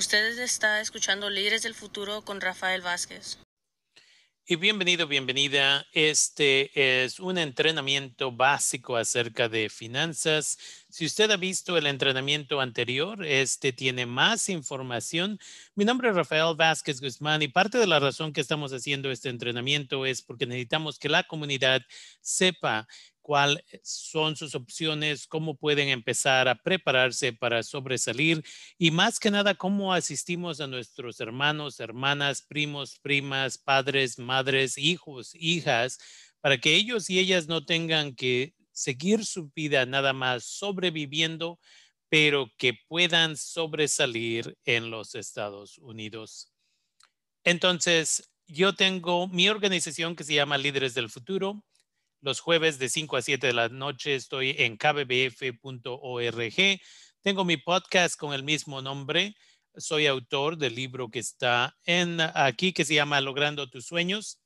Ustedes está escuchando Líderes del Futuro con Rafael Vázquez. Y bienvenido, bienvenida. Este es un entrenamiento básico acerca de finanzas. Si usted ha visto el entrenamiento anterior, este tiene más información. Mi nombre es Rafael Vázquez Guzmán y parte de la razón que estamos haciendo este entrenamiento es porque necesitamos que la comunidad sepa cuáles son sus opciones, cómo pueden empezar a prepararse para sobresalir y más que nada cómo asistimos a nuestros hermanos, hermanas, primos, primas, padres, madres, hijos, hijas, para que ellos y ellas no tengan que seguir su vida nada más sobreviviendo, pero que puedan sobresalir en los Estados Unidos. Entonces, yo tengo mi organización que se llama Líderes del Futuro los jueves de 5 a 7 de la noche estoy en kbbf.org. Tengo mi podcast con el mismo nombre. Soy autor del libro que está en aquí que se llama Logrando tus sueños,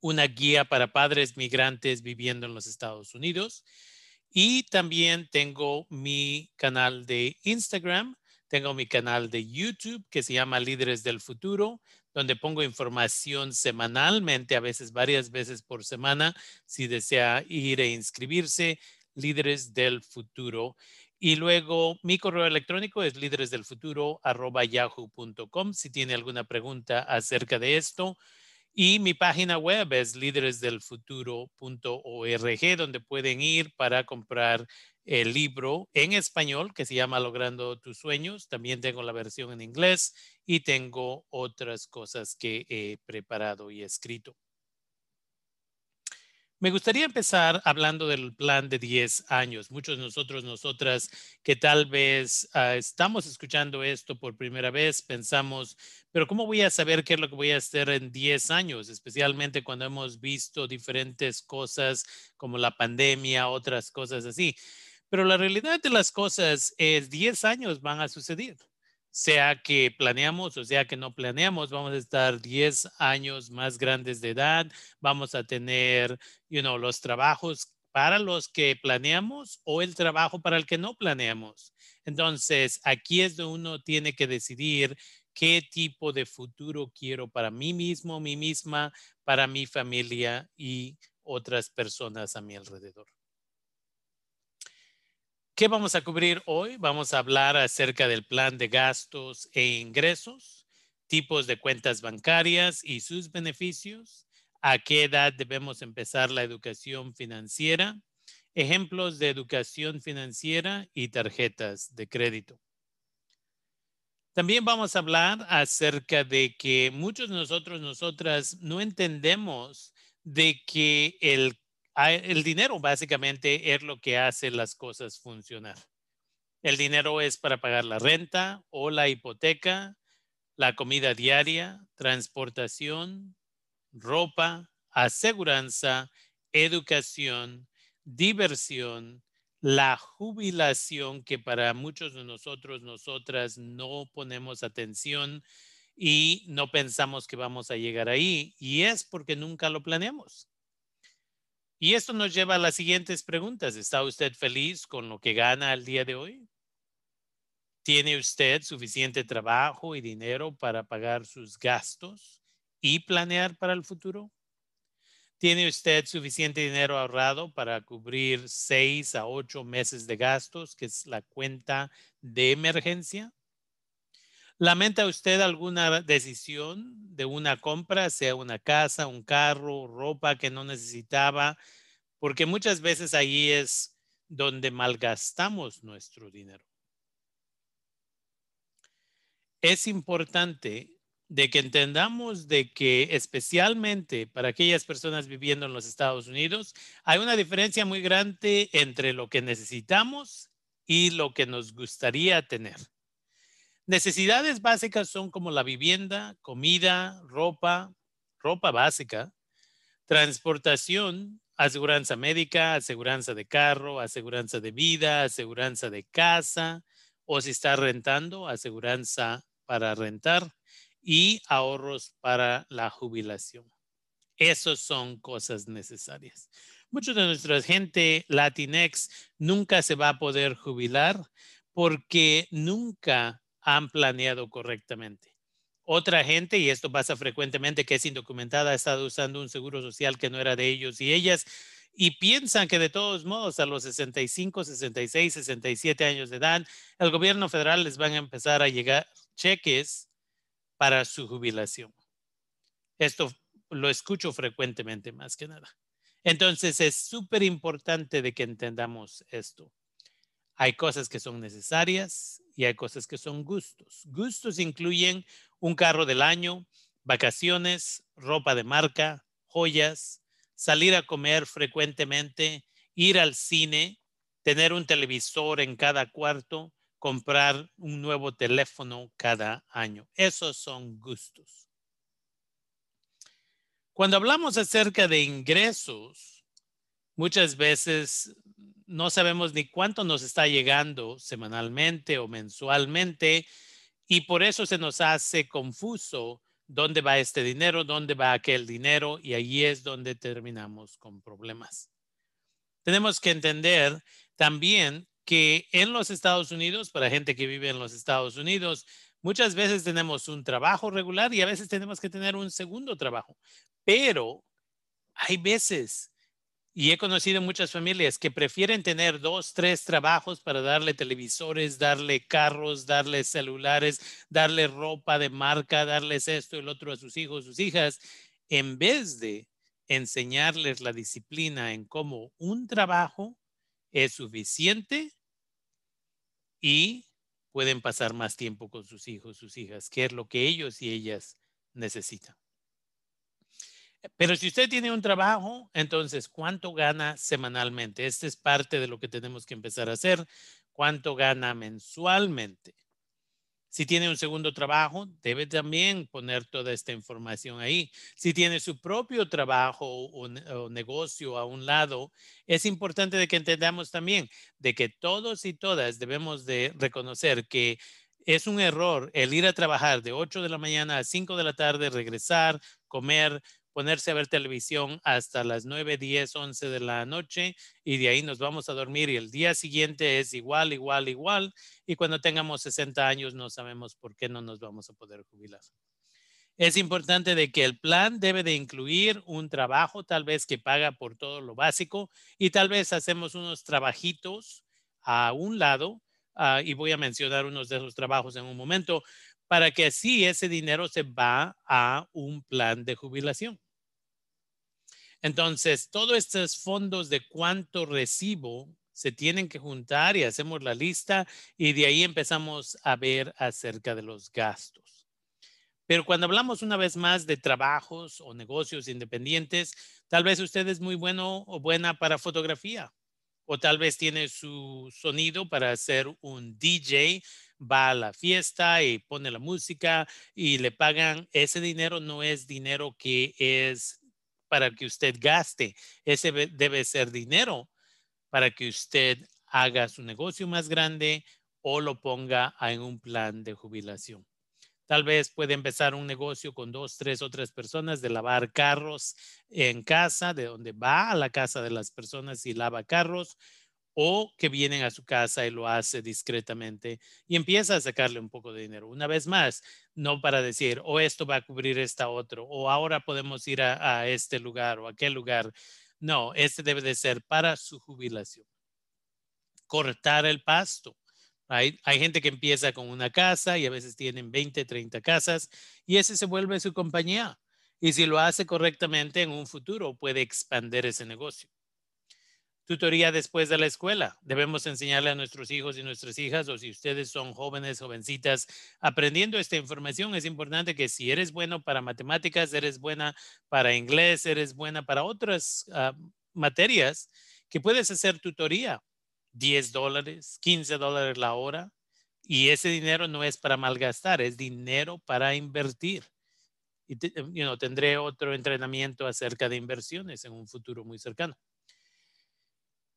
una guía para padres migrantes viviendo en los Estados Unidos. Y también tengo mi canal de Instagram, tengo mi canal de YouTube que se llama Líderes del Futuro donde pongo información semanalmente, a veces varias veces por semana, si desea ir e inscribirse, líderes del futuro. Y luego mi correo electrónico es líderesdelfuturo.yahoo.com si tiene alguna pregunta acerca de esto. Y mi página web es líderesdelfuturo.org, donde pueden ir para comprar el libro en español que se llama Logrando tus sueños. También tengo la versión en inglés y tengo otras cosas que he preparado y escrito. Me gustaría empezar hablando del plan de 10 años. Muchos de nosotros, nosotras que tal vez ah, estamos escuchando esto por primera vez, pensamos, pero ¿cómo voy a saber qué es lo que voy a hacer en 10 años? Especialmente cuando hemos visto diferentes cosas como la pandemia, otras cosas así. Pero la realidad de las cosas es 10 años van a suceder sea que planeamos o sea que no planeamos, vamos a estar 10 años más grandes de edad, vamos a tener, you know, los trabajos para los que planeamos o el trabajo para el que no planeamos. Entonces, aquí es donde uno tiene que decidir qué tipo de futuro quiero para mí mismo, mí misma, para mi familia y otras personas a mi alrededor. ¿Qué vamos a cubrir hoy? Vamos a hablar acerca del plan de gastos e ingresos, tipos de cuentas bancarias y sus beneficios, a qué edad debemos empezar la educación financiera, ejemplos de educación financiera y tarjetas de crédito. También vamos a hablar acerca de que muchos de nosotros, nosotras, no entendemos de que el el dinero básicamente es lo que hace las cosas funcionar. El dinero es para pagar la renta o la hipoteca, la comida diaria, transportación, ropa, aseguranza, educación, diversión, la jubilación que para muchos de nosotros, nosotras no ponemos atención y no pensamos que vamos a llegar ahí. Y es porque nunca lo planeamos. Y esto nos lleva a las siguientes preguntas. ¿Está usted feliz con lo que gana al día de hoy? ¿Tiene usted suficiente trabajo y dinero para pagar sus gastos y planear para el futuro? ¿Tiene usted suficiente dinero ahorrado para cubrir seis a ocho meses de gastos, que es la cuenta de emergencia? ¿Lamenta usted alguna decisión de una compra, sea una casa, un carro, ropa que no necesitaba? Porque muchas veces ahí es donde malgastamos nuestro dinero. Es importante de que entendamos de que especialmente para aquellas personas viviendo en los Estados Unidos, hay una diferencia muy grande entre lo que necesitamos y lo que nos gustaría tener. Necesidades básicas son como la vivienda, comida, ropa, ropa básica, transportación, aseguranza médica, aseguranza de carro, aseguranza de vida, aseguranza de casa, o si está rentando, aseguranza para rentar y ahorros para la jubilación. Esas son cosas necesarias. Mucha de nuestra gente Latinx nunca se va a poder jubilar porque nunca han planeado correctamente. Otra gente, y esto pasa frecuentemente, que es indocumentada, ha estado usando un seguro social que no era de ellos y ellas, y piensan que de todos modos a los 65, 66, 67 años de edad, el gobierno federal les van a empezar a llegar cheques para su jubilación. Esto lo escucho frecuentemente más que nada. Entonces es súper importante de que entendamos esto. Hay cosas que son necesarias y hay cosas que son gustos. Gustos incluyen un carro del año, vacaciones, ropa de marca, joyas, salir a comer frecuentemente, ir al cine, tener un televisor en cada cuarto, comprar un nuevo teléfono cada año. Esos son gustos. Cuando hablamos acerca de ingresos, muchas veces no sabemos ni cuánto nos está llegando semanalmente o mensualmente y por eso se nos hace confuso dónde va este dinero, dónde va aquel dinero y ahí es donde terminamos con problemas. Tenemos que entender también que en los Estados Unidos, para gente que vive en los Estados Unidos, muchas veces tenemos un trabajo regular y a veces tenemos que tener un segundo trabajo. Pero hay veces, y he conocido muchas familias que prefieren tener dos, tres trabajos para darle televisores, darle carros, darle celulares, darle ropa de marca, darles esto el otro a sus hijos, sus hijas, en vez de enseñarles la disciplina en cómo un trabajo es suficiente y pueden pasar más tiempo con sus hijos, sus hijas, que es lo que ellos y ellas necesitan. Pero si usted tiene un trabajo, entonces, ¿cuánto gana semanalmente? Este es parte de lo que tenemos que empezar a hacer. ¿Cuánto gana mensualmente? Si tiene un segundo trabajo, debe también poner toda esta información ahí. Si tiene su propio trabajo o, negocio a un lado, es importante de que entendamos también de que todos y todas debemos de reconocer que es un error el ir a trabajar de 8 de la mañana a 5 de la tarde, regresar, comer, ponerse a ver televisión hasta las 9, 10, 11 de la noche y de ahí nos vamos a dormir y el día siguiente es igual, igual, igual y cuando tengamos 60 años no sabemos por qué no nos vamos a poder jubilar. Es importante de que el plan debe de incluir un trabajo tal vez que paga por todo lo básico y tal vez hacemos unos trabajitos a un lado ah, y voy a mencionar unos de esos trabajos en un momento, para que así ese dinero se va a un plan de jubilación. Entonces, todos estos fondos de cuánto recibo se tienen que juntar y hacemos la lista y de ahí empezamos a ver acerca de los gastos. Pero cuando hablamos una vez más de trabajos o negocios independientes, tal vez usted es muy bueno o buena para fotografía o tal vez tiene su sonido para hacer un DJ va a la fiesta y pone la música y le pagan, ese dinero no es dinero que es para que usted gaste, ese debe ser dinero para que usted haga su negocio más grande o lo ponga en un plan de jubilación. Tal vez puede empezar un negocio con dos, tres otras personas de lavar carros en casa, de donde va a la casa de las personas y lava carros o que vienen a su casa y lo hace discretamente y empieza a sacarle un poco de dinero. Una vez más, no para decir, o oh, esto va a cubrir esta otro, o ahora podemos ir a, este lugar o aquel lugar. No, este debe de ser para su jubilación. Cortar el pasto. Hay, hay gente que empieza con una casa y a veces tienen 20, 30 casas y ese se vuelve su compañía. Y si lo hace correctamente en un futuro, puede expandir ese negocio tutoría después de la escuela. Debemos enseñarle a nuestros hijos y nuestras hijas, o si ustedes son jóvenes, jovencitas, aprendiendo esta información, es importante que si eres bueno para matemáticas, eres buena para inglés, eres buena para otras ah, materias, que puedes hacer tutoría. 10 dólares, 15 dólares la hora. Y ese dinero no es para malgastar, es dinero para invertir. Y tendré otro entrenamiento acerca de inversiones en un futuro muy cercano.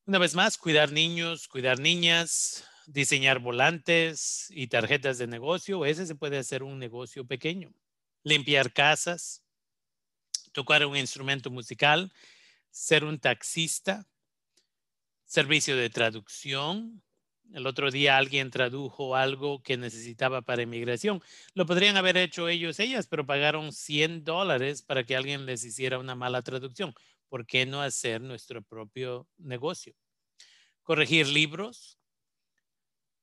Una vez más, cuidar niños, cuidar niñas, diseñar volantes y tarjetas de negocio. Ese se puede hacer un negocio pequeño. Limpiar casas, tocar un instrumento musical, ser un taxista, servicio de traducción, El otro día alguien tradujo algo que necesitaba para inmigración. Lo podrían haber hecho ellos, ellas, pero pagaron 100 dólares para que alguien les hiciera una mala traducción. ¿Por qué no hacer nuestro propio negocio? Corregir libros,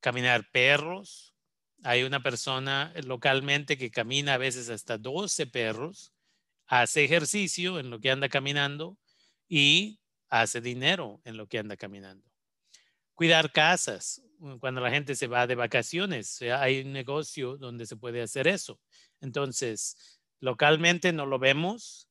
caminar perros. Hay una persona localmente que camina a veces hasta 12 perros, hace ejercicio en lo que anda caminando y hace dinero en lo que anda caminando cuidar casas. Mm, cuando la gente se va de vacaciones, hay un negocio donde se puede hacer eso. Entonces, localmente no lo vemos,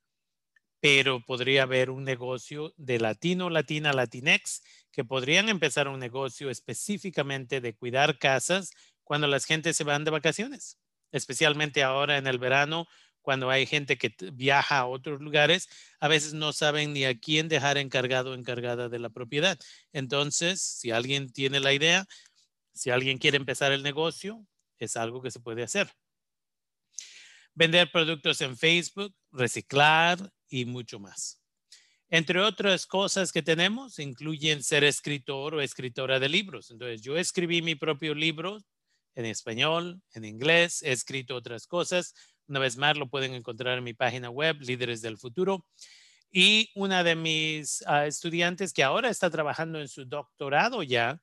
pero podría haber un negocio de latino, latina, latinex, que podrían empezar un negocio específicamente de cuidar casas cuando las gentes se van de vacaciones, especialmente ahora en el verano cuando hay gente que viaja a otros lugares, a veces no saben ni a quién dejar encargado o encargada de la propiedad. Entonces, si alguien tiene la idea, si alguien quiere empezar el negocio, es algo que se puede hacer. Vender productos en Facebook, reciclar y mucho más. Entre otras cosas que tenemos, incluyen ser escritor o escritora de libros. Entonces, yo escribí mi propio libro en español, en inglés, he escrito otras cosas. Una vez más, lo pueden encontrar en mi página web, Líderes del Futuro. Y una de mis ah, estudiantes que ahora está trabajando en su doctorado ya,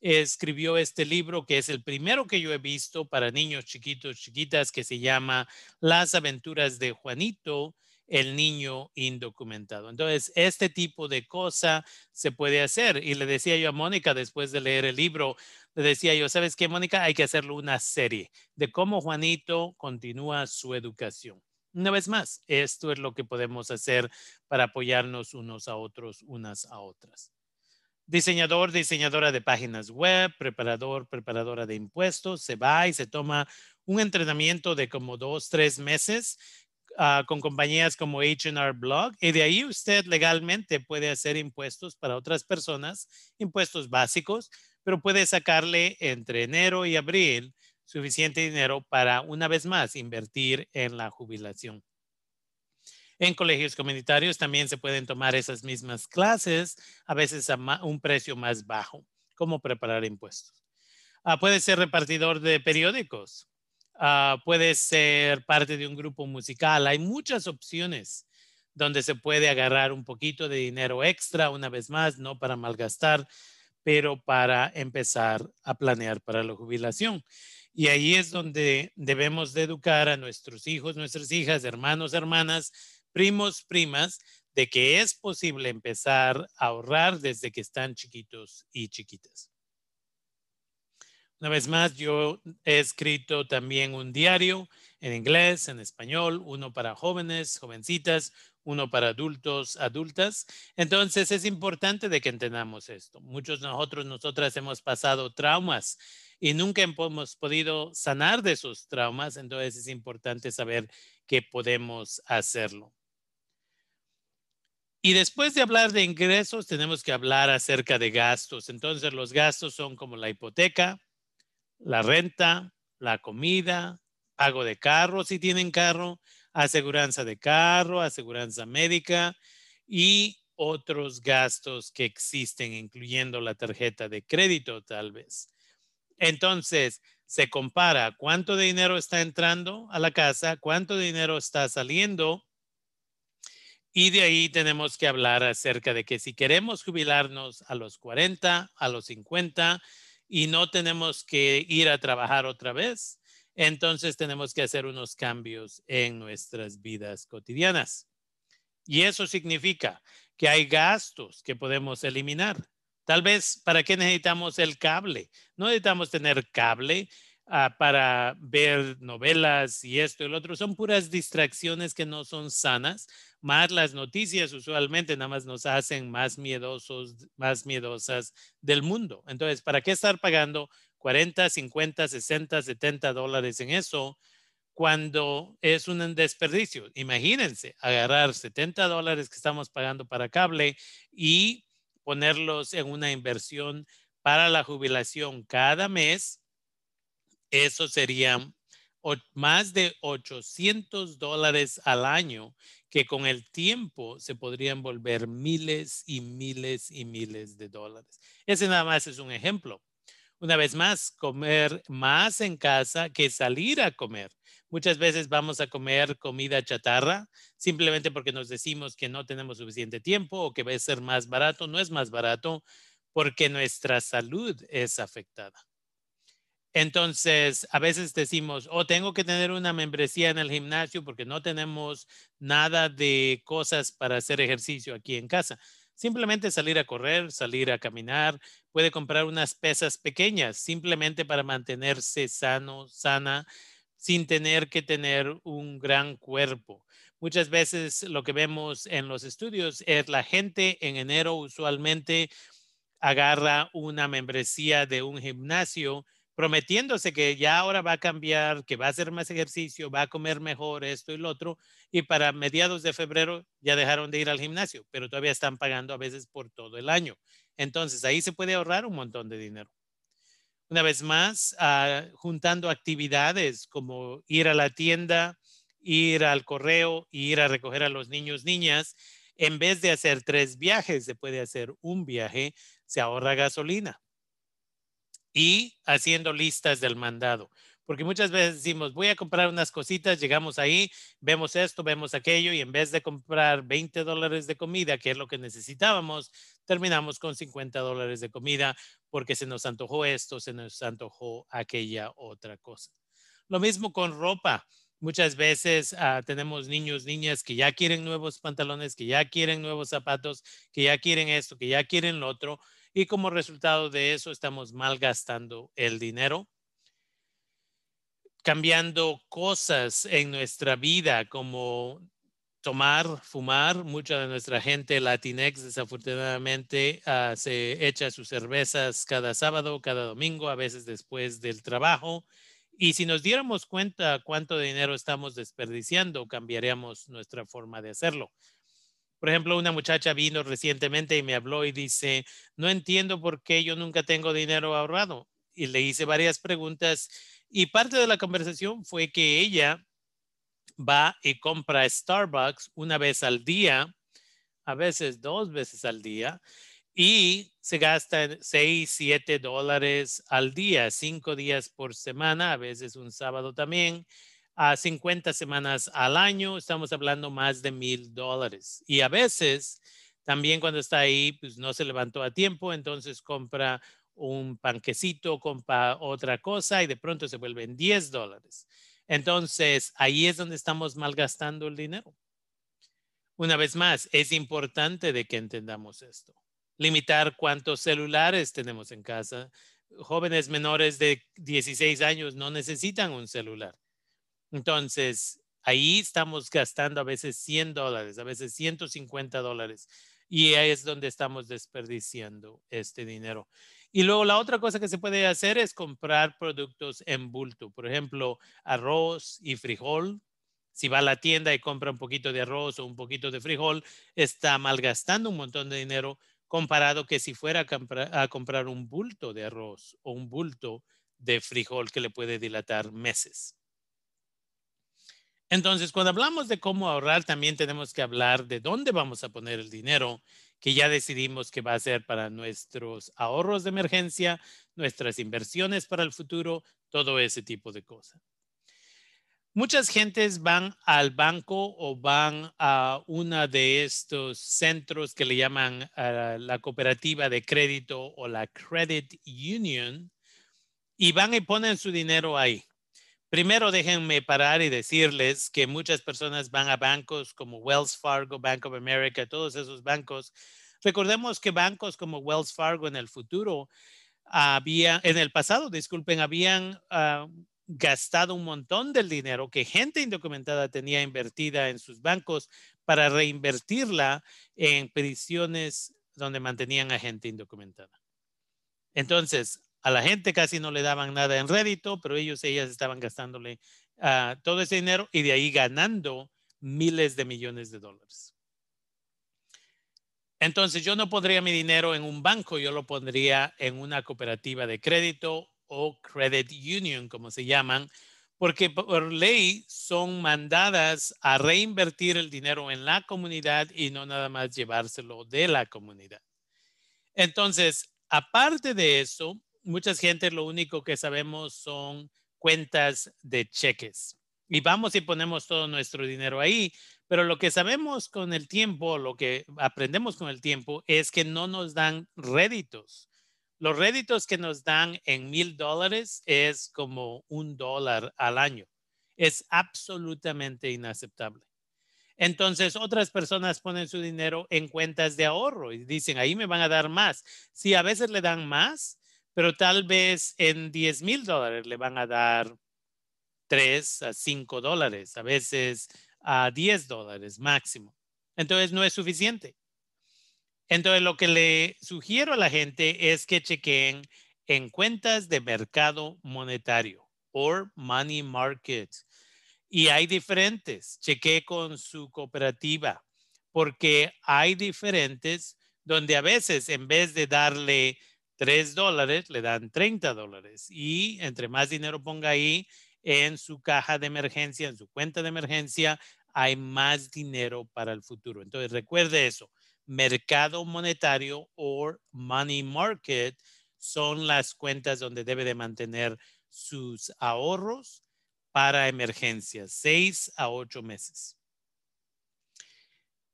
escribió este libro que es el primero que yo he visto para niños chiquitos, chiquitas, que se llama Las aventuras de Juanito, el niño indocumentado. Entonces, este tipo de cosa se puede hacer. Y le decía yo a Mónica después de leer el libro, le decía yo, ¿sabes qué, Mónica? Hay que hacerlo una serie de cómo Juanito continúa su educación. Una vez más, esto es lo que podemos hacer para apoyarnos unos a otros, unas a otras. Diseñador, diseñadora de páginas web, preparador, preparadora de impuestos, se va y se toma un entrenamiento de como dos, tres meses ah, con compañías como HR Blog y de ahí usted legalmente puede hacer impuestos para otras personas, impuestos básicos, pero puede sacarle entre enero y abril suficiente dinero para una vez más invertir en la jubilación. En colegios comunitarios también se pueden tomar esas mismas clases, a veces a un precio más bajo, como preparar impuestos. Ah, puede ser repartidor de periódicos, ah, puede ser parte de un grupo musical. Hay muchas opciones donde se puede agarrar un poquito de dinero extra, una vez más, no para malgastar, pero para empezar a planear para la jubilación. Y ahí es donde debemos de educar a nuestros hijos, nuestras hijas, hermanos, hermanas, primos, primas, de que es posible empezar a ahorrar desde que están chiquitos y chiquitas. Una vez más, yo he escrito también un diario en inglés, en español, uno para jóvenes, jovencitas, uno para adultos, adultas. Entonces es importante de que entendamos esto. Muchos de nosotros, nosotras hemos pasado traumas y nunca hemos podido sanar de esos traumas, entonces es importante saber que podemos hacerlo. Y después de hablar de ingresos, tenemos que hablar acerca de gastos. Entonces los gastos son como la hipoteca, la renta, la comida, pago de carro si tienen carro, aseguranza de carro, aseguranza médica y otros gastos que existen, incluyendo la tarjeta de crédito tal vez. Entonces, se compara cuánto dinero está entrando a la casa, cuánto dinero está saliendo. Y de ahí tenemos que hablar acerca de que si queremos jubilarnos a los 40, a los 50 y no tenemos que ir a trabajar otra vez, entonces tenemos que hacer unos cambios en nuestras vidas cotidianas. Y eso significa que hay gastos que podemos eliminar. Tal vez, ¿para qué necesitamos el cable? No necesitamos tener cable ah, para ver novelas y esto y lo otro. Son puras distracciones que no son sanas. Más las noticias usualmente nada más nos hacen más miedosos, más miedosas del mundo. Entonces, ¿para qué estar pagando 40, 50, 60, 70 dólares en eso cuando es un desperdicio. Imagínense agarrar 70 dólares que estamos pagando para cable y ponerlos en una inversión para la jubilación cada mes. Eso sería más de 800 dólares al año que con el tiempo se podrían volver miles y miles y miles de dólares. Ese nada más es un ejemplo. Una vez más, comer más en casa que salir a comer. Muchas veces vamos a comer comida chatarra simplemente porque nos decimos que no tenemos suficiente tiempo o que va a ser más barato. No es más barato porque nuestra salud es afectada. Entonces, a veces decimos, oh, tengo que tener una membresía en el gimnasio porque no tenemos nada de cosas para hacer ejercicio aquí en casa. Simplemente salir a correr, salir a caminar, puede comprar unas pesas pequeñas simplemente para mantenerse sano, sana, sin tener que tener un gran cuerpo. Muchas veces lo que vemos en los estudios es la gente en enero usualmente agarra una membresía de un gimnasio prometiéndose que ya ahora va a cambiar, que va a hacer más ejercicio, va a comer mejor esto y lo otro, y para mediados de febrero ya dejaron de ir al gimnasio, pero todavía están pagando a veces por todo el año. Entonces ahí se puede ahorrar un montón de dinero. Una vez más, ah, juntando actividades como ir a la tienda, ir al correo, ir a recoger a los niños, niñas, en vez de hacer tres viajes, se puede hacer un viaje, se ahorra gasolina y haciendo listas del mandado. Porque muchas veces decimos, voy a comprar unas cositas, llegamos ahí, vemos esto, vemos aquello, y en vez de comprar 20 dólares de comida, que es lo que necesitábamos, terminamos con 50 dólares de comida porque se nos antojó esto, se nos antojó aquella otra cosa. Lo mismo con ropa. Muchas veces ah, tenemos niños, niñas que ya quieren nuevos pantalones, que ya quieren nuevos zapatos, que ya quieren esto, que ya quieren lo otro, y como resultado de eso estamos malgastando el dinero, cambiando cosas en nuestra vida como tomar, fumar. Mucha de nuestra gente latinex desafortunadamente ah, se echa sus cervezas cada sábado, cada domingo, a veces después del trabajo. Y si nos diéramos cuenta cuánto dinero estamos desperdiciando, cambiaríamos nuestra forma de hacerlo. Por ejemplo, una muchacha vino recientemente y me habló y dice, no entiendo por qué yo nunca tengo dinero ahorrado. Y le hice varias preguntas y parte de la conversación fue que ella va y compra Starbucks una vez al día, a veces dos veces al día, y se gasta 6, 7 dólares al día, cinco días por semana, a veces un sábado también a 50 semanas al año, estamos hablando más de mil dólares. Y a veces también cuando está ahí, pues no se levantó a tiempo, entonces compra un panquecito, compra otra cosa y de pronto se vuelven 10 dólares. Entonces, ahí es donde estamos malgastando el dinero. Una vez más, es importante de que entendamos esto. Limitar cuántos celulares tenemos en casa. Jóvenes menores de 16 años no necesitan un celular. Entonces, ahí estamos gastando a veces 100 dólares, a veces 150 dólares. Y ahí es donde estamos desperdiciando este dinero. Y luego la otra cosa que se puede hacer es comprar productos en bulto. Por ejemplo, arroz y frijol. Si va a la tienda y compra un poquito de arroz o un poquito de frijol, está malgastando un montón de dinero comparado que si fuera a, a comprar un bulto de arroz o un bulto de frijol que le puede dilatar meses. Entonces, cuando hablamos de cómo ahorrar, también tenemos que hablar de dónde vamos a poner el dinero que ya decidimos que va a ser para nuestros ahorros de emergencia, nuestras inversiones para el futuro, todo ese tipo de cosas. Muchas gentes van al banco o van a una de estos centros que le llaman ah, la cooperativa de crédito o la credit union y van y ponen su dinero ahí. Primero déjenme parar y decirles que muchas personas van a bancos como Wells Fargo, Bank of America, todos esos bancos. Recordemos que bancos como Wells Fargo en el futuro había, en el pasado, disculpen, habían ah, gastado un montón del dinero que gente indocumentada tenía invertida en sus bancos para reinvertirla en prisiones donde mantenían a gente indocumentada. Entonces, a la gente casi no le daban nada en rédito, pero ellos, ellas estaban gastándole uh, todo ese dinero y de ahí ganando miles de millones de dólares. Entonces yo no pondría mi dinero en un banco, yo lo pondría en una cooperativa de crédito o credit union, como se llaman, porque por ley son mandadas a reinvertir el dinero en la comunidad y no nada más llevárselo de la comunidad. Entonces, aparte de eso, mucha gente lo único que sabemos son cuentas de cheques. Y vamos y ponemos todo nuestro dinero ahí, pero lo que sabemos con el tiempo, lo que aprendemos con el tiempo es que no nos dan réditos. Los réditos que nos dan en mil dólares es como un dólar al año. Es absolutamente inaceptable. Entonces, otras personas ponen su dinero en cuentas de ahorro y dicen, ahí me van a dar más. Sí, a veces le dan más, pero tal vez en 10 mil dólares le van a dar 3 a 5 dólares, a veces a 10 dólares máximo. Entonces, no es suficiente. Entonces, lo que le sugiero a la gente es que chequen en cuentas de mercado monetario o money market. Y hay diferentes. Cheque con su cooperativa porque hay diferentes donde a veces en vez de darle 3 dólares, le dan 30 dólares. Y entre más dinero ponga ahí en su caja de emergencia, en su cuenta de emergencia, hay más dinero para el futuro. Entonces, recuerde eso. Mercado monetario o money market son las cuentas donde debe de mantener sus ahorros para emergencias, seis a ocho meses.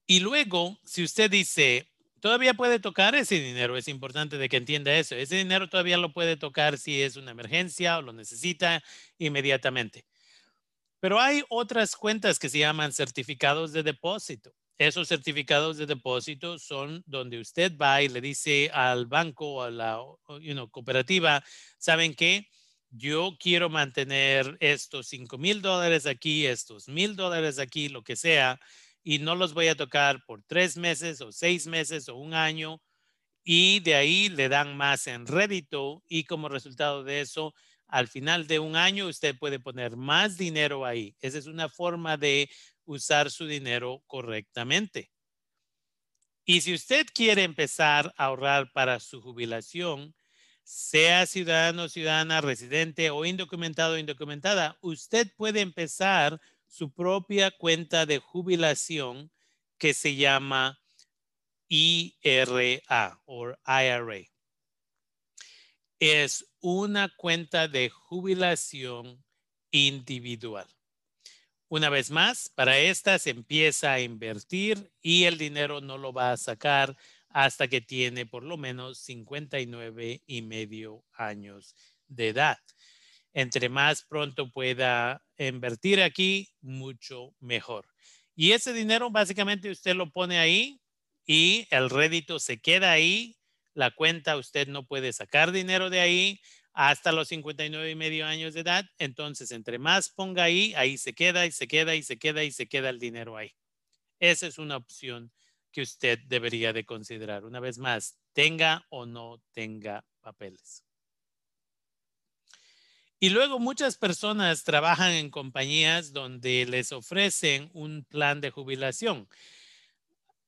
Y luego, si usted dice, todavía puede tocar ese dinero, es importante de que entienda eso. Ese dinero todavía lo puede tocar si es una emergencia o lo necesita inmediatamente. Pero hay otras cuentas que se llaman certificados de depósito. Esos certificados de depósito son donde usted va y le dice al banco o a la cooperativa, ¿saben qué? Yo quiero mantener estos 5 mil dólares aquí, estos mil dólares aquí, lo que sea, y no los voy a tocar por tres meses o seis meses o un año. Y de ahí le dan más en rédito y como resultado de eso, al final de un año usted puede poner más dinero ahí. Esa es una forma de usar su dinero correctamente. Y si usted quiere empezar a ahorrar para su jubilación, sea ciudadano, ciudadana, residente o indocumentado o indocumentada, usted puede empezar su propia cuenta de jubilación que se llama IRA o IRA. Es una cuenta de jubilación individual. Una vez más, para esta se empieza a invertir y el dinero no lo va a sacar hasta que tiene por lo menos 59 y medio años de edad. Entre más pronto pueda invertir aquí, mucho mejor. Y ese dinero básicamente usted lo pone ahí y el rédito se queda ahí. La cuenta usted no puede sacar dinero de ahí hasta los 59 y medio años de edad. Entonces, entre más ponga ahí, ahí se queda y se queda y se queda y se queda el dinero ahí. Esa es una opción que usted debería de considerar. Una vez más, tenga o no tenga papeles. Y luego muchas personas trabajan en compañías donde les ofrecen un plan de jubilación.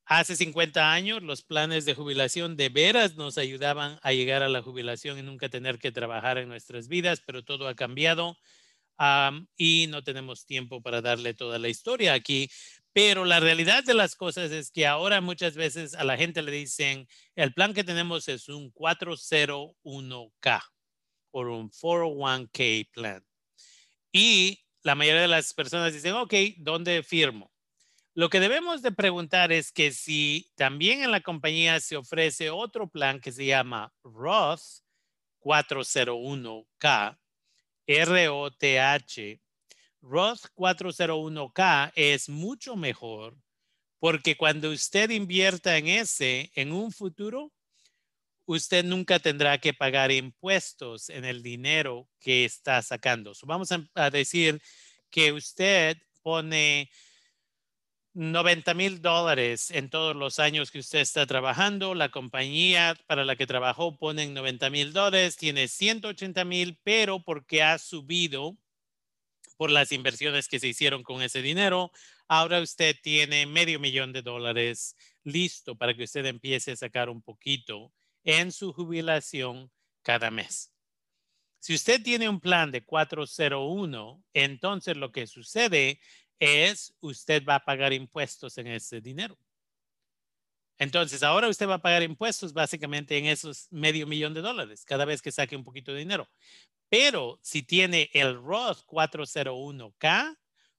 Hace 50 años los planes de jubilación de veras nos ayudaban a llegar a la jubilación y nunca tener que trabajar en nuestras vidas, pero todo ha cambiado y no tenemos tiempo para darle toda la historia aquí. Pero la realidad de las cosas es que ahora muchas veces a la gente le dicen, el plan que tenemos es un 401k o un 401k plan. Y la mayoría de las personas dicen, ok, ¿dónde firmo? Lo que debemos de preguntar es que si también en la compañía se ofrece otro plan que se llama Roth 401k, R-O-T-H, Roth 401k es mucho mejor porque cuando usted invierta en ese en un futuro, usted nunca tendrá que pagar impuestos en el dinero que está sacando. vamos a decir que usted pone 90 mil dólares en todos los años que usted está trabajando. La compañía para la que trabajó pone 90 mil dólares, tiene 180 mil, pero porque ha subido por las inversiones que se hicieron con ese dinero, ahora usted tiene medio millón de dólares listo para que usted empiece a sacar un poquito en su jubilación cada mes. Si usted tiene un plan de 401, entonces lo que sucede es usted va a pagar impuestos en ese dinero. Entonces, ahora usted va a pagar impuestos básicamente en esos medio millón de dólares cada vez que saque un poquito de dinero. Pero si tiene el Roth 401k,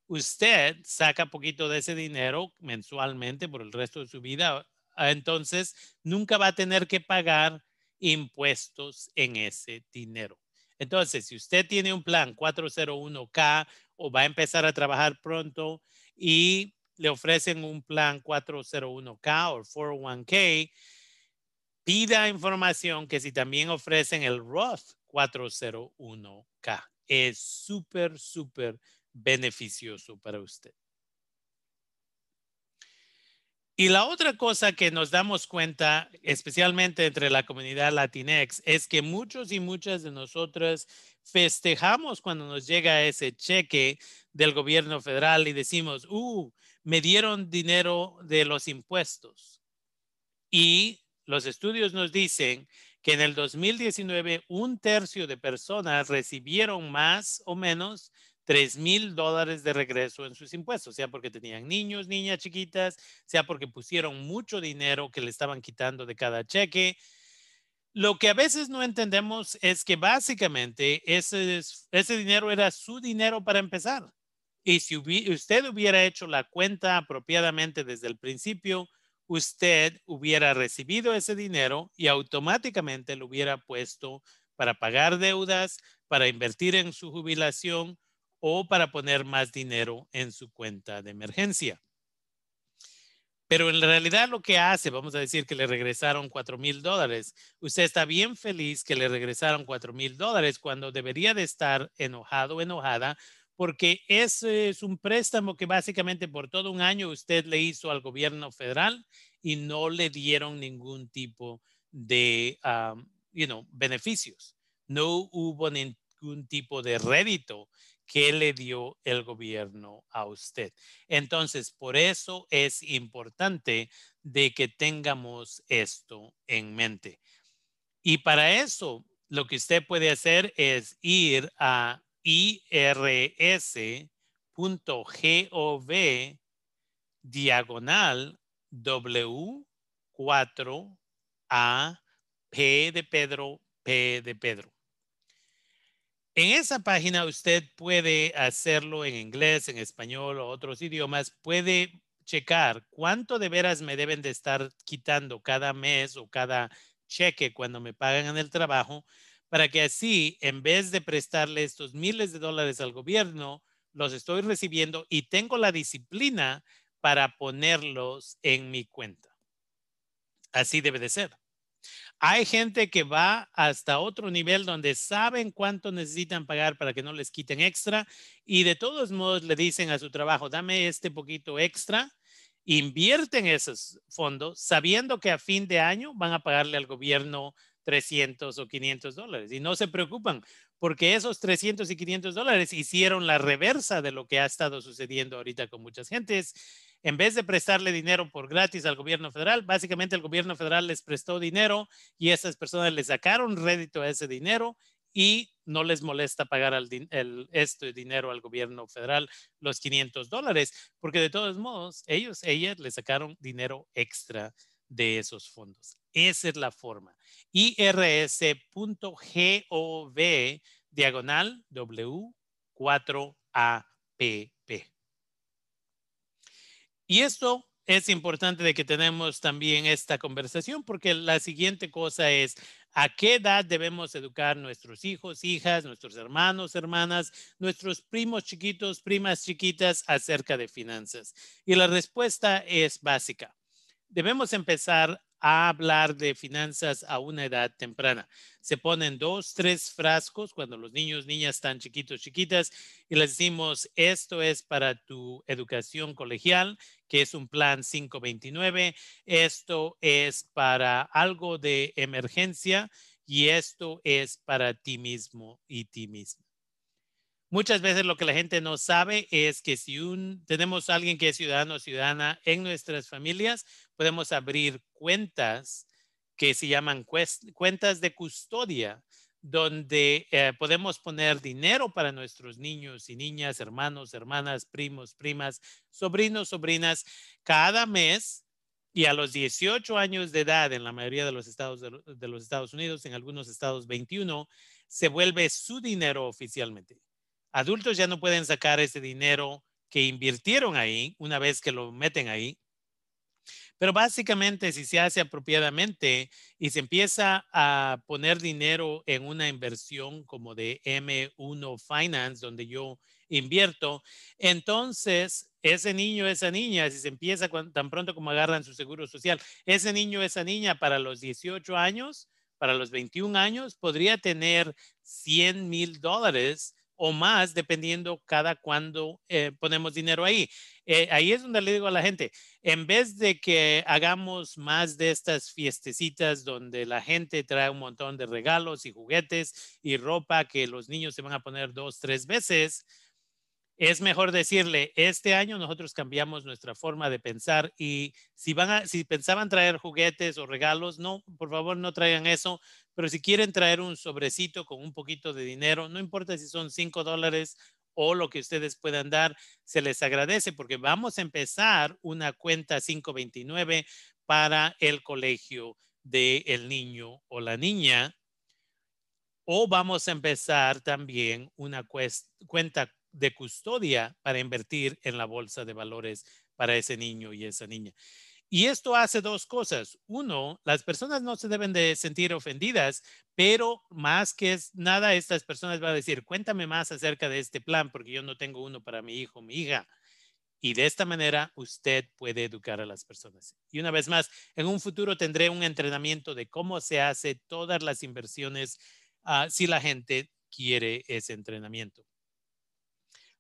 usted saca poquito de ese dinero mensualmente por el resto de su vida. Entonces, nunca va a tener que pagar impuestos en ese dinero. Entonces, si usted tiene un plan 401k o va a empezar a trabajar pronto y le ofrecen un plan 401k o 401k, pida información que si también ofrecen el Roth 401k. Es súper, súper beneficioso para usted. Y la otra cosa que nos damos cuenta, especialmente entre la comunidad latinex, es que muchos y muchas de nosotras festejamos cuando nos llega ese cheque del gobierno federal y decimos, uh, me dieron dinero de los impuestos. Y los estudios nos dicen que en el 2019 un tercio de personas recibieron más o menos 3 mil dólares de regreso en sus impuestos, sea porque tenían niños, niñas chiquitas, sea porque pusieron mucho dinero que le estaban quitando de cada cheque. Lo que a veces no entendemos es que básicamente ese, ese dinero era su dinero para empezar. Y si usted hubiera hecho la cuenta apropiadamente desde el principio, usted hubiera recibido ese dinero y automáticamente lo hubiera puesto para pagar deudas, para invertir en su jubilación o para poner más dinero en su cuenta de emergencia. Pero en realidad lo que hace, vamos a decir que le regresaron cuatro mil dólares. Usted está bien feliz que le regresaron cuatro mil dólares cuando debería de estar enojado o enojada porque ese es un préstamo que básicamente por todo un año usted le hizo al gobierno federal y no le dieron ningún tipo de, um, you know, beneficios. No hubo ningún tipo de rédito que le dio el gobierno a usted. Entonces, por eso es importante de que tengamos esto en mente. Y para eso, lo que usted puede hacer es ir a irs.gov diagonal W4A P de Pedro, P de Pedro. En esa página usted puede hacerlo en inglés, en español o otros idiomas. Puede checar cuánto de veras me deben de estar quitando cada mes o cada cheque cuando me pagan en el trabajo para que así, en vez de prestarle estos miles de dólares al gobierno, los estoy recibiendo y tengo la disciplina para ponerlos en mi cuenta. Así debe de ser. Hay gente que va hasta otro nivel donde saben cuánto necesitan pagar para que no les quiten extra y de todos modos le dicen a su trabajo, dame este poquito extra, invierten esos fondos sabiendo que a fin de año van a pagarle al gobierno 300 o 500 dólares. Y no se preocupan porque esos 300 y 500 dólares hicieron la reversa de lo que ha estado sucediendo ahorita con muchas gentes en vez de prestarle dinero por gratis al gobierno federal, básicamente el gobierno federal les prestó dinero y esas personas le sacaron rédito a ese dinero y no les molesta pagar el, este dinero al gobierno federal, los 500 dólares, porque de todos modos, ellos, ellas le sacaron dinero extra de esos fondos. Esa es la forma. IRS.gov diagonal W4APP. Y esto es importante de que tenemos también esta conversación porque la siguiente cosa es a qué edad debemos educar nuestros hijos, hijas, nuestros hermanos, hermanas, nuestros primos chiquitos, primas chiquitas acerca de finanzas. Y la respuesta es básica. Debemos empezar a hablar de finanzas a una edad temprana. Se ponen dos, tres frascos cuando los niños, niñas están chiquitos, chiquitas, y les decimos, esto es para tu educación colegial, que es un plan 529, esto es para algo de emergencia y esto es para ti mismo y ti mismo. Muchas veces lo que la gente no sabe es que si un, tenemos alguien que es ciudadano o ciudadana en nuestras familias, podemos abrir cuentas que se llaman cuentas de custodia, donde eh, podemos poner dinero para nuestros niños y niñas, hermanos, hermanas, primos, primas, sobrinos, sobrinas. Cada mes Y a los 18 años de edad, en la mayoría de los estados de, de los Estados Unidos, en algunos estados 21, se vuelve su dinero oficialmente. Adultos ya no pueden sacar ese dinero que invirtieron ahí una vez que lo meten ahí. Pero básicamente, si se hace apropiadamente y se empieza a poner dinero en una inversión como de M1 Finance, donde yo invierto, entonces ese niño, esa niña, si se empieza tan pronto como agarran su seguro social, ese niño, esa niña para los 18 años, para los 21 años, podría tener 100 mil dólares o más, dependiendo cada cuando eh, ponemos dinero ahí. Eh, ahí es donde le digo a la gente, en vez de que hagamos más de estas fiestecitas donde la gente trae un montón de regalos y juguetes y ropa que los niños se van a poner dos, tres veces, es mejor decirle, este año nosotros cambiamos nuestra forma de pensar y si van a, si pensaban traer juguetes o regalos, no, por favor no traigan eso, pero si quieren traer un sobrecito con un poquito de dinero, no importa si son cinco dólares o lo que ustedes puedan dar, se les agradece porque vamos a empezar una cuenta 529 para el colegio del niño o la niña. O vamos a empezar también una cuenta de custodia para invertir en la bolsa de valores para ese niño y esa niña. Y esto hace dos cosas. Uno, las personas no se deben de sentir ofendidas, pero más que nada, estas personas van a decir, cuéntame más acerca de este plan, porque yo no tengo uno para mi hijo, mi hija. Y de esta manera usted puede educar a las personas. Y una vez más, en un futuro tendré un entrenamiento de cómo se hace todas las inversiones uh, si la gente quiere ese entrenamiento.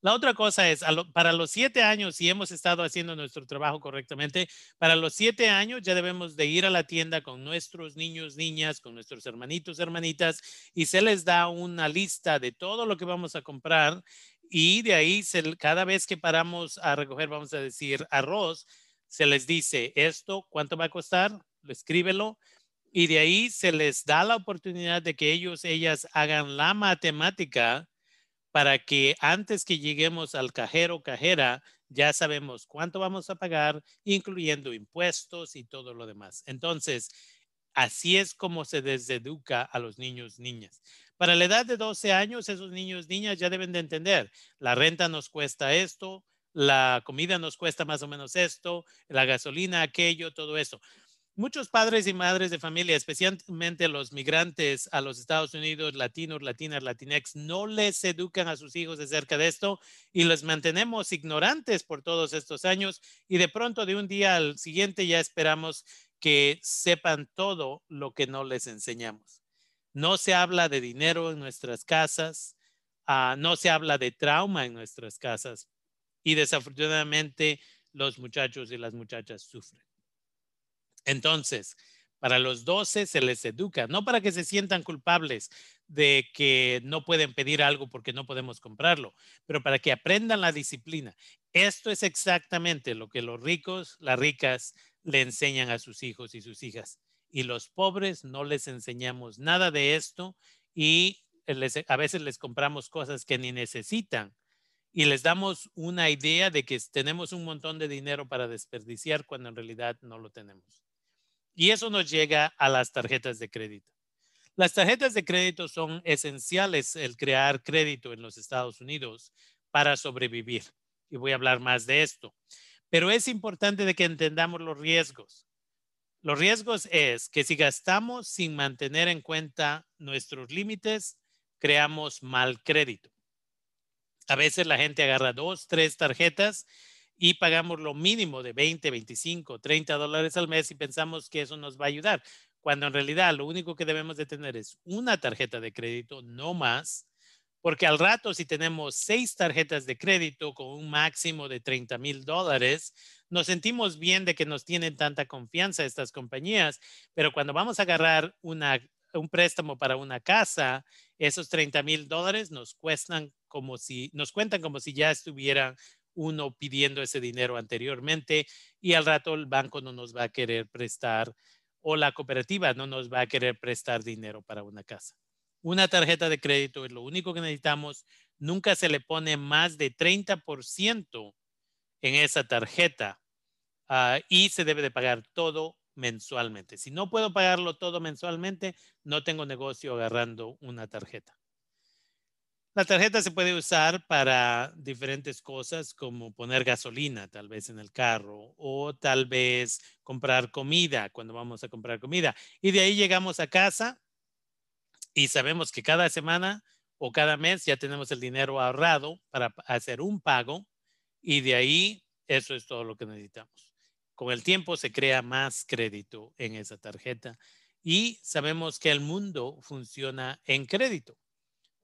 La otra cosa es, para los siete años, si hemos estado haciendo nuestro trabajo correctamente, para los siete años ya debemos de ir a la tienda con nuestros niños, niñas, con nuestros hermanitos, hermanitas, y se les da una lista de todo lo que vamos a comprar y de ahí cada vez que paramos a recoger, vamos a decir, arroz, se les dice esto, ¿cuánto va a costar? Lo escríbelo. Y de ahí se les da la oportunidad de que ellos, ellas hagan la matemática para que antes que lleguemos al cajero cajera ya sabemos cuánto vamos a pagar, incluyendo impuestos y todo lo demás. Entonces, así es como se deseduca a los niños, niñas. Para la edad de 12 años, esos niños, niñas ya deben de entender, la renta nos cuesta esto, la comida nos cuesta más o menos esto, la gasolina, aquello, todo eso. Muchos padres y madres de familia, especialmente los migrantes a los Estados Unidos, latinos, latinas, latinex, no les educan a sus hijos acerca de esto y los mantenemos ignorantes por todos estos años y de pronto de un día al siguiente ya esperamos que sepan todo lo que no les enseñamos. No se habla de dinero en nuestras casas, uh, no se habla de trauma en nuestras casas y desafortunadamente los muchachos y las muchachas sufren. Entonces, para los 12 se les educa, no para que se sientan culpables de que no pueden pedir algo porque no podemos comprarlo, pero para que aprendan la disciplina. Esto es exactamente lo que los ricos, las ricas, le enseñan a sus hijos y sus hijas. Y los pobres no les enseñamos nada de esto y a veces les compramos cosas que ni necesitan y les damos una idea de que tenemos un montón de dinero para desperdiciar cuando en realidad no lo tenemos. Y eso nos llega a las tarjetas de crédito. Las tarjetas de crédito son esenciales el crear crédito en los Estados Unidos para sobrevivir. Y voy a hablar más de esto. Pero es importante de que entendamos los riesgos. Los riesgos es que si gastamos sin mantener en cuenta nuestros límites, creamos mal crédito. A veces la gente agarra dos, tres tarjetas y pagamos lo mínimo de 20, 25, 30 dólares al mes y pensamos que eso nos va a ayudar, cuando en realidad lo único que debemos de tener es una tarjeta de crédito, no más, porque al rato si tenemos seis tarjetas de crédito con un máximo de 30 mil dólares, nos sentimos bien de que nos tienen tanta confianza estas compañías, pero cuando vamos a agarrar una, un préstamo para una casa, esos 30 mil dólares nos cuestan como si, nos cuentan como si ya estuvieran uno pidiendo ese dinero anteriormente y al rato el banco no nos va a querer prestar o la cooperativa no nos va a querer prestar dinero para una casa. Una tarjeta de crédito es lo único que necesitamos. Nunca se le pone más de 30% en esa tarjeta ah, y se debe de pagar todo mensualmente. Si no puedo pagarlo todo mensualmente, no tengo negocio agarrando una tarjeta. La tarjeta se puede usar para diferentes cosas como poner gasolina tal vez en el carro o tal vez comprar comida cuando vamos a comprar comida. Y de ahí llegamos a casa y sabemos que cada semana o cada mes ya tenemos el dinero ahorrado para hacer un pago y de ahí eso es todo lo que necesitamos. Con el tiempo se crea más crédito en esa tarjeta y sabemos que el mundo funciona en crédito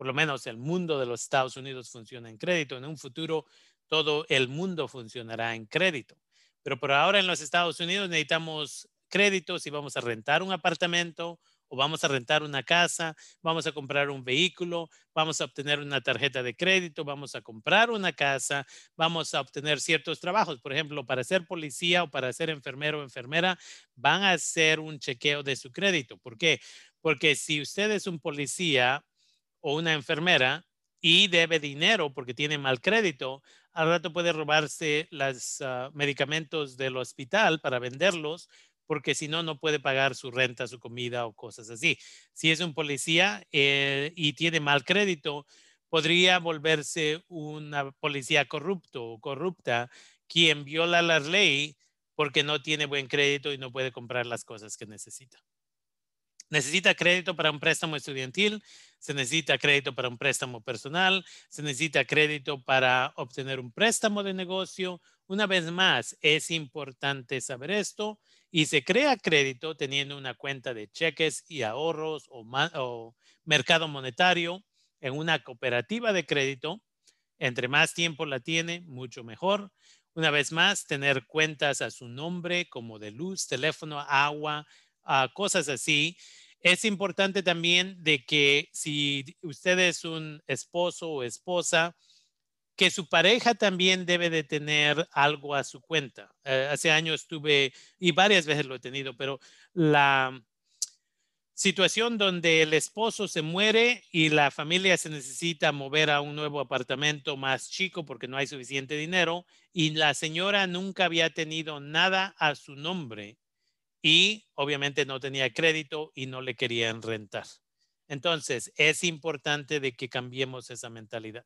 por lo menos el mundo de los Estados Unidos funciona en crédito. En un futuro, todo el mundo funcionará en crédito. Pero por ahora en los Estados Unidos necesitamos créditos si vamos a rentar un apartamento o vamos a rentar una casa, vamos a comprar un vehículo, vamos a obtener una tarjeta de crédito, vamos a comprar una casa, vamos a obtener ciertos trabajos. Por ejemplo, para ser policía o para ser enfermero o enfermera, van a hacer un chequeo de su crédito. ¿Por qué? Porque si usted es un policía o una enfermera y debe dinero porque tiene mal crédito, al rato puede robarse los ah, medicamentos del hospital para venderlos porque si no, no puede pagar su renta, su comida o cosas así. Si es un policía eh, y tiene mal crédito, podría volverse una policía corrupto o corrupta quien viola la ley porque no tiene buen crédito y no puede comprar las cosas que necesita. Necesita crédito para un préstamo estudiantil, se necesita crédito para un préstamo personal, se necesita crédito para obtener un préstamo de negocio. Una vez más, es importante saber esto y se crea crédito teniendo una cuenta de cheques y ahorros o, o mercado monetario en una cooperativa de crédito. Entre más tiempo la tiene, mucho mejor. Una vez más, tener cuentas a su nombre como de luz, teléfono, agua, cosas así. Es importante también de que si usted es un esposo o esposa, que su pareja también debe de tener algo a su cuenta. Eh, hace años tuve, y varias veces lo he tenido, pero la situación donde el esposo se muere y la familia se necesita mover a un nuevo apartamento más chico porque no hay suficiente dinero y la señora nunca había tenido nada a su nombre y obviamente no tenía crédito y no le querían rentar. Entonces, es importante de que cambiemos esa mentalidad.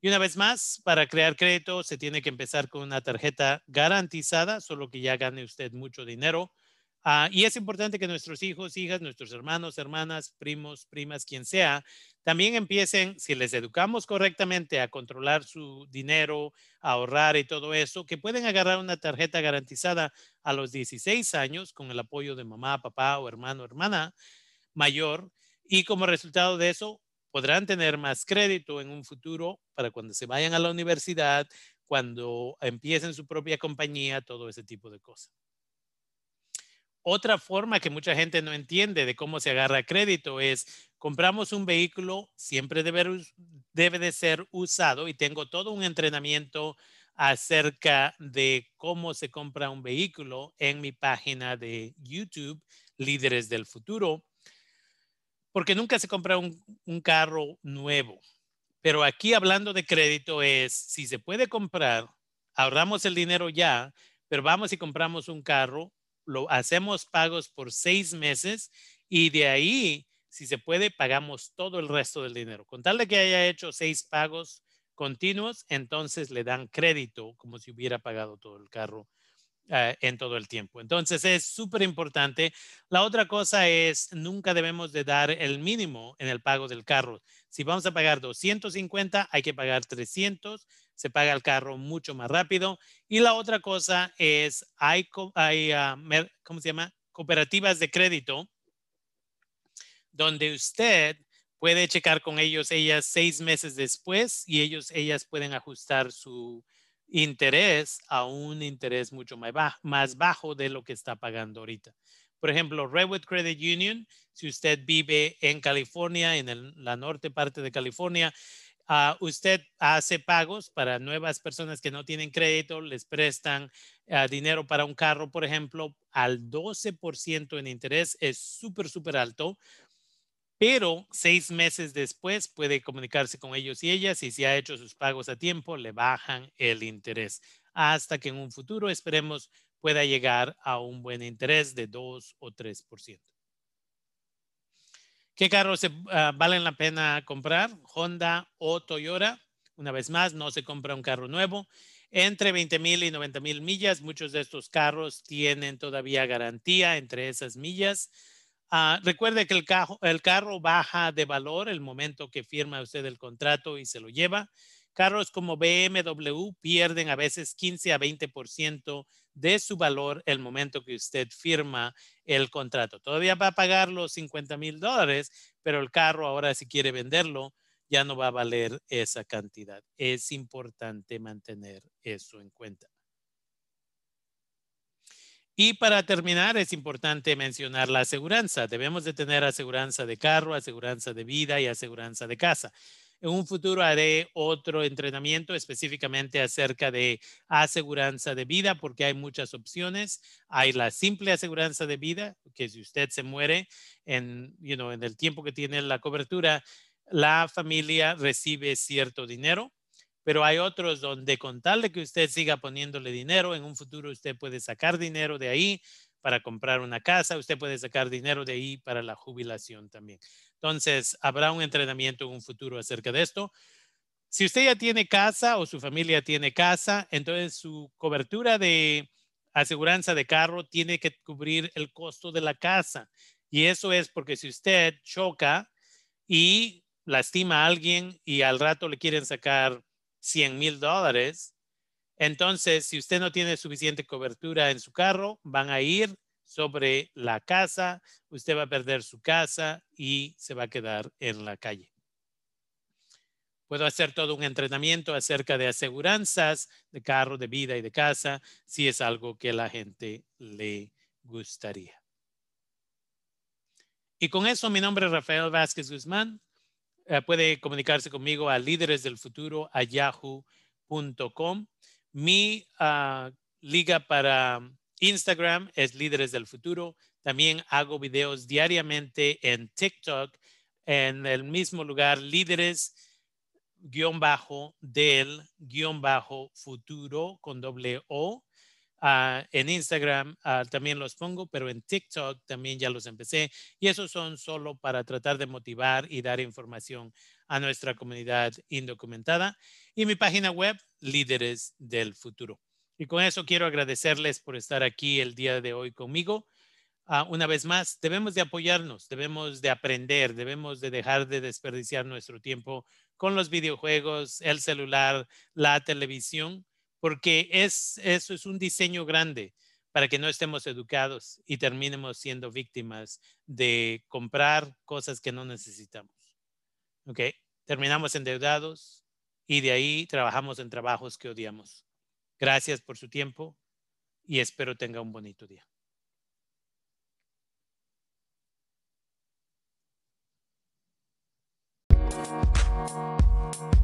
Y una vez más, para crear crédito se tiene que empezar con una tarjeta garantizada, solo que ya gane usted mucho dinero Ah, y es importante que nuestros hijos, hijas, nuestros hermanos, hermanas, primos, primas, quien sea, también empiecen, si les educamos correctamente a controlar su dinero, a ahorrar y todo eso, que pueden agarrar una tarjeta garantizada a los 16 años con el apoyo de mamá, papá o hermano, hermana mayor. Y como resultado de eso, podrán tener más crédito en un futuro para cuando se vayan a la universidad, cuando empiecen su propia compañía, todo ese tipo de cosas. Otra forma que mucha gente no entiende de cómo se agarra crédito es compramos un vehículo, siempre debe, debe de ser usado y tengo todo un entrenamiento acerca de cómo se compra un vehículo en mi página de YouTube, Líderes del Futuro, porque nunca se compra un, un carro nuevo. Pero aquí hablando de crédito es, si se puede comprar, ahorramos el dinero ya, pero vamos y compramos un carro lo hacemos pagos por seis meses y de ahí, si se puede, pagamos todo el resto del dinero. Con tal de que haya hecho seis pagos continuos, entonces le dan crédito como si hubiera pagado todo el carro eh, en todo el tiempo. Entonces es súper importante. La otra cosa es, nunca debemos de dar el mínimo en el pago del carro. Si vamos a pagar 250, hay que pagar 300. Se paga el carro mucho más rápido. Y la otra cosa es, hay, hay ah, ¿cómo se llama? Cooperativas de crédito donde usted puede checar con ellos, ellas seis meses después y ellos, ellas pueden ajustar su, interés a un interés mucho más bajo, más bajo de lo que está pagando ahorita. Por ejemplo, Redwood Credit Union, si usted vive en California, en la norte parte de California, uh, usted hace pagos para nuevas personas que no tienen crédito, les prestan uh, dinero para un carro, por ejemplo, al 12% en interés, es súper, súper alto pero seis meses después puede comunicarse con ellos y ellas y si ha hecho sus pagos a tiempo, le bajan el interés. hasta que en un futuro esperemos pueda llegar a un buen interés de 2 o 3%. ¿Qué carros ah, valen la pena comprar? Honda o Toyota. Una vez más, no se compra un carro nuevo. Entre 20 mil y 90 mil millas, muchos de estos carros tienen todavía garantía entre esas millas. Ah, recuerde que el, carro baja de valor el momento que firma usted el contrato y se lo lleva. Carros como BMW pierden a veces 15 a 20% de su valor el momento que usted firma el contrato. Todavía va a pagar los 50 mil dólares, pero el carro ahora si quiere venderlo ya no va a valer esa cantidad. Es importante mantener eso en cuenta. Y para terminar, es importante mencionar la aseguranza. Debemos de tener aseguranza de carro, aseguranza de vida y aseguranza de casa. En un futuro haré otro entrenamiento específicamente acerca de aseguranza de vida porque hay muchas opciones. Hay la simple aseguranza de vida, que si usted se muere en, en el tiempo que tiene la cobertura, la familia recibe cierto dinero. Pero hay otros donde con tal de que usted siga poniéndole dinero, en un futuro usted puede sacar dinero de ahí para comprar una casa, usted puede sacar dinero de ahí para la jubilación también. Entonces, habrá un entrenamiento en un futuro acerca de esto. Si usted ya tiene casa o su familia tiene casa, entonces su cobertura de aseguranza de carro tiene que cubrir el costo de la casa. Y eso es porque si usted choca y lastima a alguien y al rato le quieren sacar 100 mil dólares, entonces si usted no tiene suficiente cobertura en su carro, van a ir sobre la casa, usted va a perder su casa y se va a quedar en la calle. Puedo hacer todo un entrenamiento acerca de aseguranzas de carro, de vida y de casa, si es algo que la gente le gustaría. Y con eso, mi nombre es Rafael Vázquez Guzmán. Eh, puede comunicarse conmigo a líderes del futuro a yahoo.com. Mi ah, liga para Instagram es Líderes del Futuro. También hago videos diariamente en TikTok en el mismo lugar, líderes guion bajo del guion bajo futuro con doble O. Ah, en Instagram ah, también los pongo, pero en TikTok también ya los empecé. Y esos son solo para tratar de motivar y dar información a nuestra comunidad indocumentada. Y mi página web, Líderes del Futuro. Y con eso quiero agradecerles por estar aquí el día de hoy conmigo. Ah, una vez más, debemos de apoyarnos, debemos de aprender, debemos de dejar de desperdiciar nuestro tiempo con los videojuegos, el celular, la televisión, porque es, eso es un diseño grande para que no estemos educados y terminemos siendo víctimas de comprar cosas que no necesitamos. ¿Ok? Terminamos endeudados y de ahí trabajamos en trabajos que odiamos. Gracias por su tiempo y espero tenga un bonito día. Thank you.